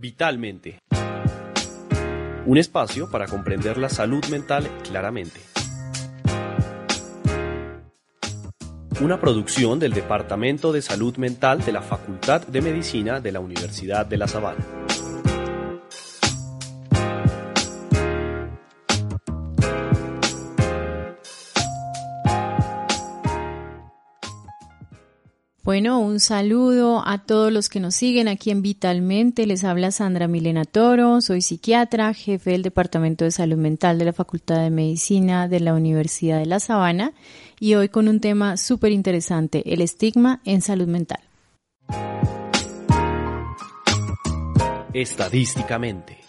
Vitalmente. Un espacio para comprender la salud mental claramente. Una producción del Departamento de Salud Mental de la Facultad de Medicina de la Universidad de La Sabana. Bueno, un saludo a todos los que nos siguen aquí en Vitalmente. Les habla Sandra Milena Toro, soy psiquiatra, jefe del Departamento de Salud Mental de la Facultad de Medicina de la Universidad de La Sabana y hoy con un tema súper interesante, el estigma en salud mental. Estadísticamente.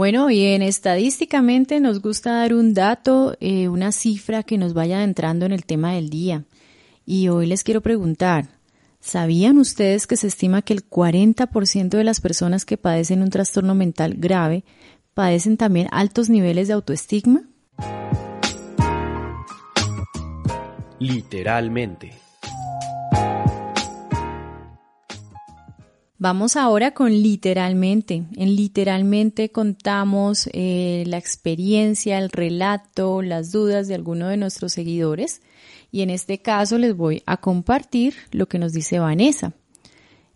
Bueno, bien, estadísticamente nos gusta dar un dato, eh, una cifra que nos vaya adentrando en el tema del día. Y hoy les quiero preguntar, ¿sabían ustedes que se estima que el 40% de las personas que padecen un trastorno mental grave padecen también altos niveles de autoestigma? Literalmente. Vamos ahora con literalmente. En literalmente contamos eh, la experiencia, el relato, las dudas de alguno de nuestros seguidores y en este caso les voy a compartir lo que nos dice Vanessa.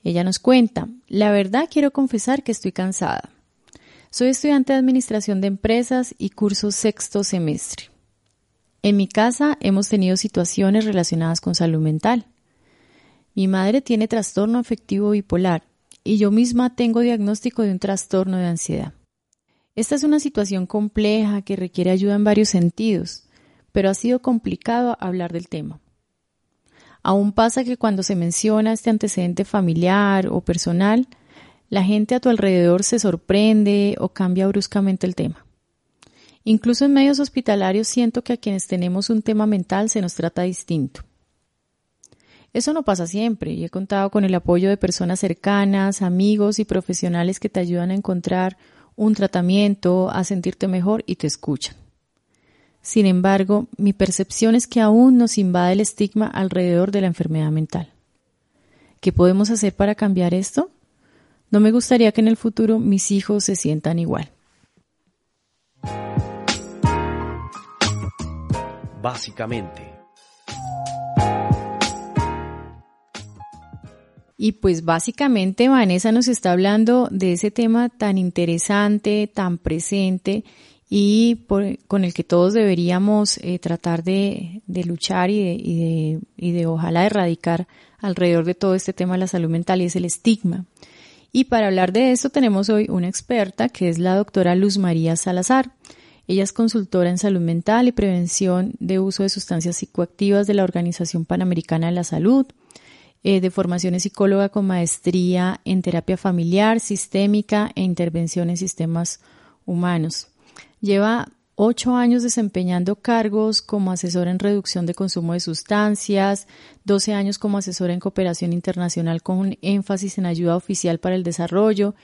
Ella nos cuenta, la verdad quiero confesar que estoy cansada. Soy estudiante de Administración de Empresas y curso sexto semestre. En mi casa hemos tenido situaciones relacionadas con salud mental. Mi madre tiene trastorno afectivo bipolar y yo misma tengo diagnóstico de un trastorno de ansiedad. Esta es una situación compleja que requiere ayuda en varios sentidos, pero ha sido complicado hablar del tema. Aún pasa que cuando se menciona este antecedente familiar o personal, la gente a tu alrededor se sorprende o cambia bruscamente el tema. Incluso en medios hospitalarios siento que a quienes tenemos un tema mental se nos trata distinto. Eso no pasa siempre y he contado con el apoyo de personas cercanas, amigos y profesionales que te ayudan a encontrar un tratamiento, a sentirte mejor y te escuchan. Sin embargo, mi percepción es que aún nos invade el estigma alrededor de la enfermedad mental. ¿Qué podemos hacer para cambiar esto? No me gustaría que en el futuro mis hijos se sientan igual. Básicamente. Y pues básicamente Vanessa nos está hablando de ese tema tan interesante, tan presente y con el que todos deberíamos eh, tratar de, luchar y de, y, de, y de ojalá erradicar alrededor de todo este tema de la salud mental y es el estigma. Y para hablar de esto tenemos hoy una experta que es la doctora Luz María Salazar. Ella es consultora en salud mental y prevención de uso de sustancias psicoactivas de la Organización Panamericana de la Salud eh, de formación psicóloga con maestría en terapia familiar, sistémica e intervención en sistemas humanos. Lleva ocho años desempeñando cargos como asesora en reducción de consumo de sustancias, doce años como asesora en cooperación internacional con énfasis en ayuda oficial para el desarrollo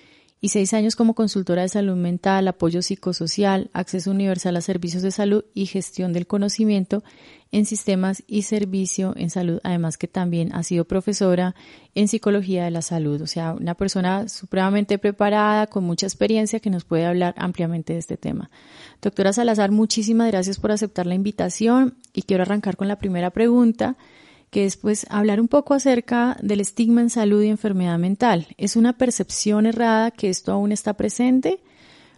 y seis años como consultora de salud mental, apoyo psicosocial, acceso universal a servicios de salud y gestión del conocimiento en sistemas y servicio en salud, además que también ha sido profesora en psicología de la salud, o sea, una persona supremamente preparada, con mucha experiencia que nos puede hablar ampliamente de este tema. Doctora Salazar, muchísimas gracias por aceptar la invitación y quiero arrancar con la primera pregunta que es pues hablar un poco acerca del estigma en salud y enfermedad mental. ¿Es una percepción errada que esto aún está presente?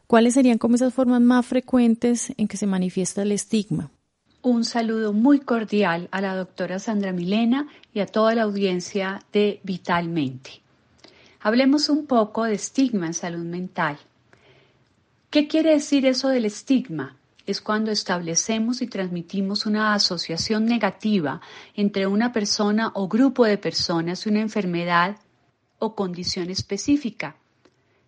¿Cuáles serían como esas formas más frecuentes en que se manifiesta el estigma? Un saludo muy cordial a la doctora Sandra Milena y a toda la audiencia de Vitalmente. Hablemos un poco de estigma en salud mental. ¿Qué quiere decir eso del estigma? es cuando establecemos y transmitimos una asociación negativa entre una persona o grupo de personas y una enfermedad o condición específica.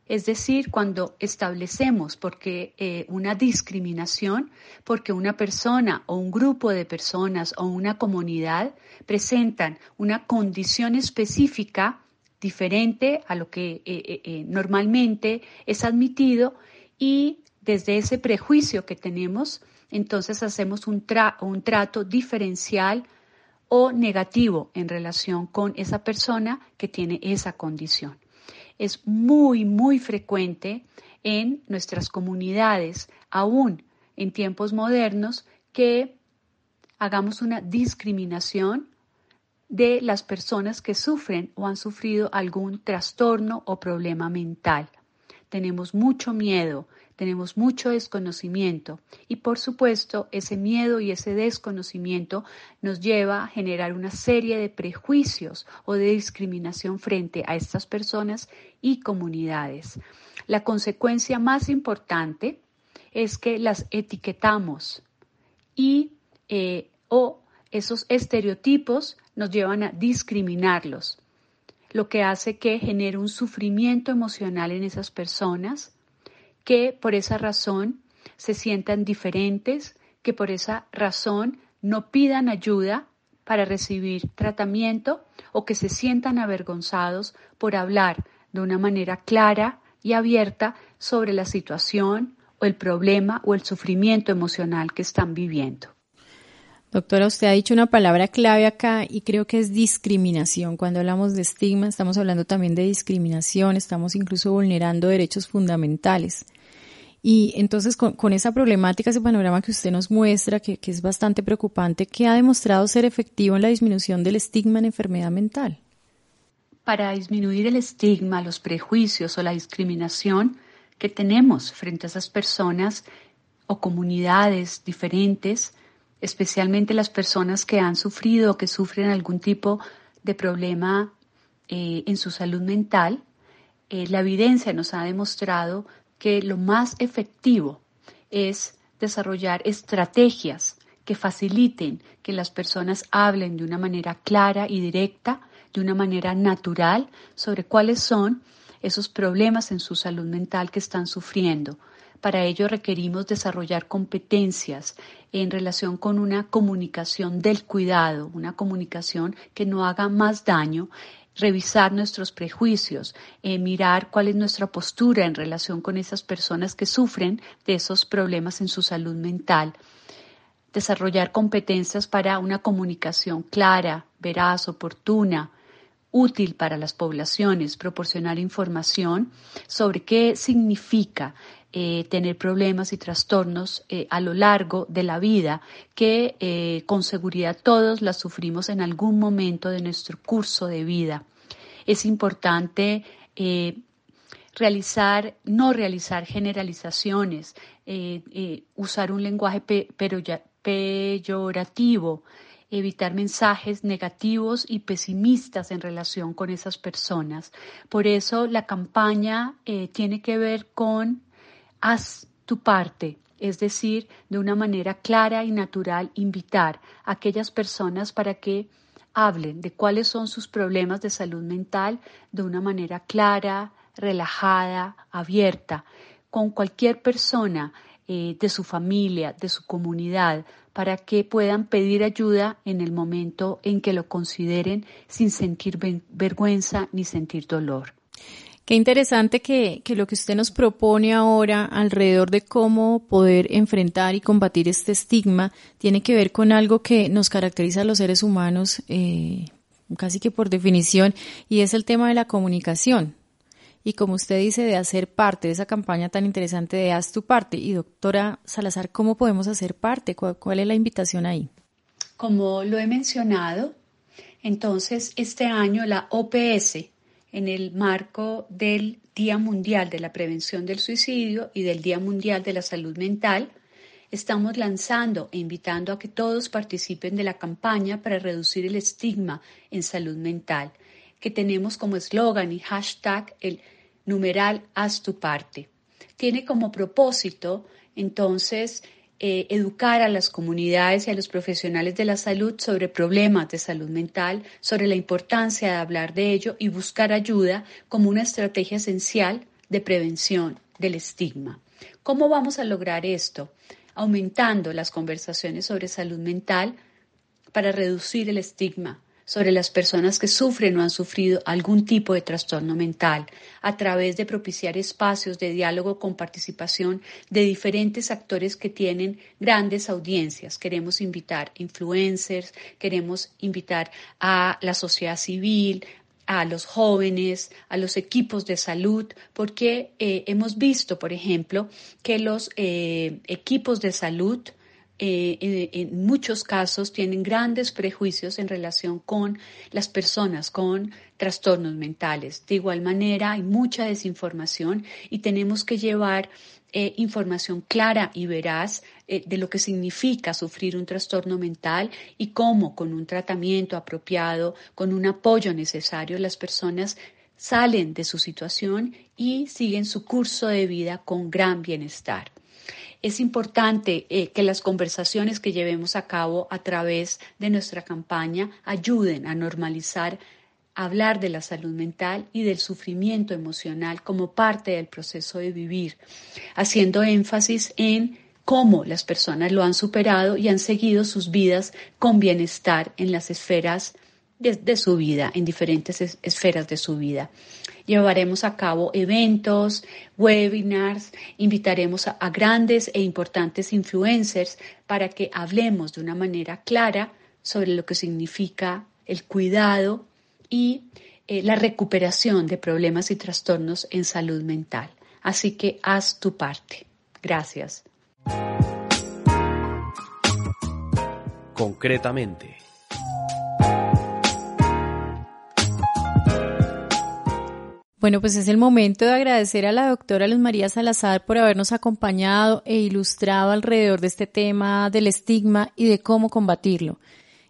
Es decir, cuando establecemos porque eh, una discriminación, porque una persona o un grupo de personas o una comunidad presentan una condición específica diferente a lo que eh, eh, normalmente es admitido y desde ese prejuicio que tenemos, entonces hacemos un, un trato diferencial o negativo en relación con esa persona que tiene esa condición. Es muy, muy frecuente en nuestras comunidades, aún en tiempos modernos, que hagamos una discriminación de las personas que sufren o han sufrido algún trastorno o problema mental. Tenemos mucho miedo, tenemos mucho desconocimiento y por supuesto ese miedo y ese desconocimiento nos lleva a generar una serie de prejuicios o de discriminación frente a estas personas y comunidades. La consecuencia más importante es que las etiquetamos y eh, o esos estereotipos nos llevan a discriminarlos, lo que hace que genere un sufrimiento emocional en esas personas, que por esa razón se sientan diferentes, que por esa razón no pidan ayuda para recibir tratamiento o que se sientan avergonzados por hablar de una manera clara y abierta sobre la situación o el problema o el sufrimiento emocional que están viviendo. Doctora, usted ha dicho una palabra clave acá y creo que es discriminación. Cuando hablamos de estigma, estamos hablando también de discriminación, estamos incluso vulnerando derechos fundamentales. Y entonces con, esa problemática, ese panorama que usted nos muestra, que, es bastante preocupante, ¿qué ha demostrado ser efectivo en la disminución del estigma en enfermedad mental? Para disminuir el estigma, los prejuicios o la discriminación que tenemos frente a esas personas o comunidades diferentes, especialmente las personas que han sufrido o que sufren algún tipo de problema eh, en su salud mental, eh, la evidencia nos ha demostrado que lo más efectivo es desarrollar estrategias que faciliten que las personas hablen de una manera clara y directa, de una manera natural, sobre cuáles son esos problemas en su salud mental que están sufriendo, para ello requerimos desarrollar competencias en relación con una comunicación del cuidado, una comunicación que no haga más daño revisar nuestros prejuicios, eh, mirar cuál es nuestra postura en relación con esas personas que sufren de esos problemas en su salud mental, desarrollar competencias para una comunicación clara, veraz, oportuna, útil para las poblaciones, proporcionar información sobre qué significa eh, tener problemas y trastornos eh, a lo largo de la vida que eh, con seguridad todos las sufrimos en algún momento de nuestro curso de vida. Es importante realizar, no realizar generalizaciones, usar un lenguaje peyorativo, evitar mensajes negativos y pesimistas en relación con esas personas. Por eso la campaña tiene que ver con haz tu parte, es decir, de una manera clara y natural, invitar a aquellas personas para que hablen de cuáles son sus problemas de salud mental de una manera clara, relajada, abierta, con cualquier persona eh, de su familia, de su comunidad, para que puedan pedir ayuda en el momento en que lo consideren sin sentir vergüenza ni sentir dolor. Qué interesante que, que, lo que usted nos propone ahora alrededor de cómo poder enfrentar y combatir este estigma tiene que ver con algo que nos caracteriza a los seres humanos eh, casi que por definición y es el tema de la comunicación. Y como usted dice, de hacer parte de esa campaña tan interesante de Haz tu parte. Y doctora Salazar, ¿cómo podemos hacer parte? cuál es la invitación ahí? Como lo he mencionado, entonces este año la OPS, en el marco del Día Mundial de la Prevención del Suicidio y del Día Mundial de la Salud Mental, estamos lanzando e invitando a que todos participen de la campaña para reducir el estigma en salud mental, que tenemos como eslogan y hashtag el numeral haz tu parte. Tiene como propósito entonces eh, educar a las comunidades y a los profesionales de la salud sobre problemas de salud mental, sobre la importancia de hablar de ello y buscar ayuda como una estrategia esencial de prevención del estigma. ¿Cómo vamos a lograr esto? Aumentando las conversaciones sobre salud mental para reducir el estigma, sobre las personas que sufren o han sufrido algún tipo de trastorno mental a través de propiciar espacios de diálogo con participación de diferentes actores que tienen grandes audiencias. Queremos invitar influencers, queremos invitar a la sociedad civil, a los jóvenes, a los equipos de salud, porque eh, hemos visto, por ejemplo, que los eh, equipos de salud eh, en muchos casos tienen grandes prejuicios en relación con las personas con trastornos mentales. De igual manera, hay mucha desinformación y tenemos que llevar eh, información clara y veraz eh, de lo que significa sufrir un trastorno mental y cómo con un tratamiento apropiado, con un apoyo necesario, las personas salen de su situación y siguen su curso de vida con gran bienestar es importante eh, que las conversaciones que llevemos a cabo a través de nuestra campaña ayuden a normalizar hablar de la salud mental y del sufrimiento emocional como parte del proceso de vivir, haciendo énfasis en cómo las personas lo han superado y han seguido sus vidas con bienestar en las esferas de, su vida, en diferentes esferas de su vida. Llevaremos a cabo eventos, webinars, invitaremos a, grandes e importantes influencers para que hablemos de una manera clara sobre lo que significa el cuidado y eh, la recuperación de problemas y trastornos en salud mental. Así que haz tu parte. Gracias. Concretamente. Bueno, pues es el momento de agradecer a la doctora Luz María Salazar por habernos acompañado e ilustrado alrededor de este tema del estigma y de cómo combatirlo.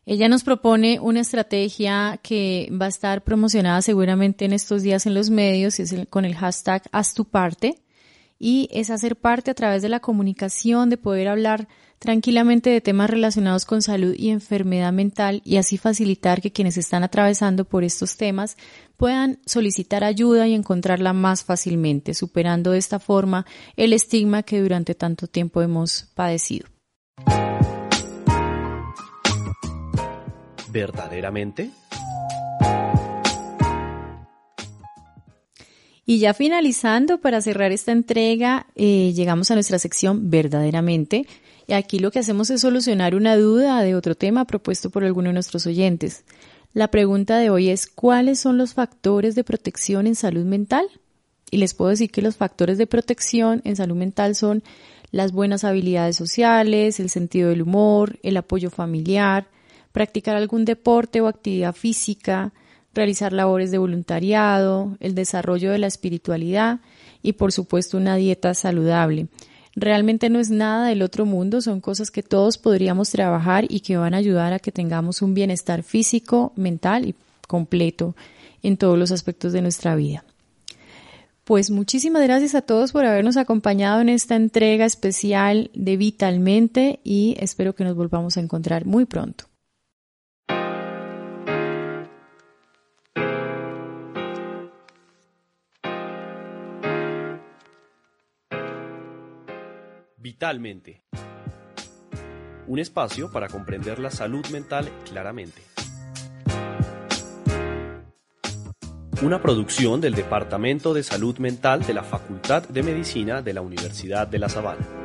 Ella nos propone una estrategia que va a estar promocionada seguramente en estos días en los medios, es con el hashtag Haz tu parte, y es hacer parte a través de la comunicación, de poder hablar tranquilamente de temas relacionados con salud y enfermedad mental y así facilitar que quienes están atravesando por estos temas puedan solicitar ayuda y encontrarla más fácilmente, superando de esta forma el estigma que durante tanto tiempo hemos padecido. ¿Verdaderamente? Y ya finalizando, para cerrar esta entrega, eh, llegamos a nuestra sección verdaderamente, y aquí lo que hacemos es solucionar una duda de otro tema propuesto por alguno de nuestros oyentes. La pregunta de hoy es ¿cuáles son los factores de protección en salud mental? Y les puedo decir que los factores de protección en salud mental son las buenas habilidades sociales, el sentido del humor, el apoyo familiar, practicar algún deporte o actividad física, realizar labores de voluntariado, el desarrollo de la espiritualidad y por supuesto una dieta saludable realmente no es nada del otro mundo, son cosas que todos podríamos trabajar y que van a ayudar a que tengamos un bienestar físico, mental y completo en todos los aspectos de nuestra vida. Pues muchísimas gracias a todos por habernos acompañado en esta entrega especial de Vitalmente y espero que nos volvamos a encontrar muy pronto. Vitalmente. Un espacio para comprender la salud mental claramente. Una producción del Departamento de Salud Mental de la Facultad de Medicina de la Universidad de La Sabana.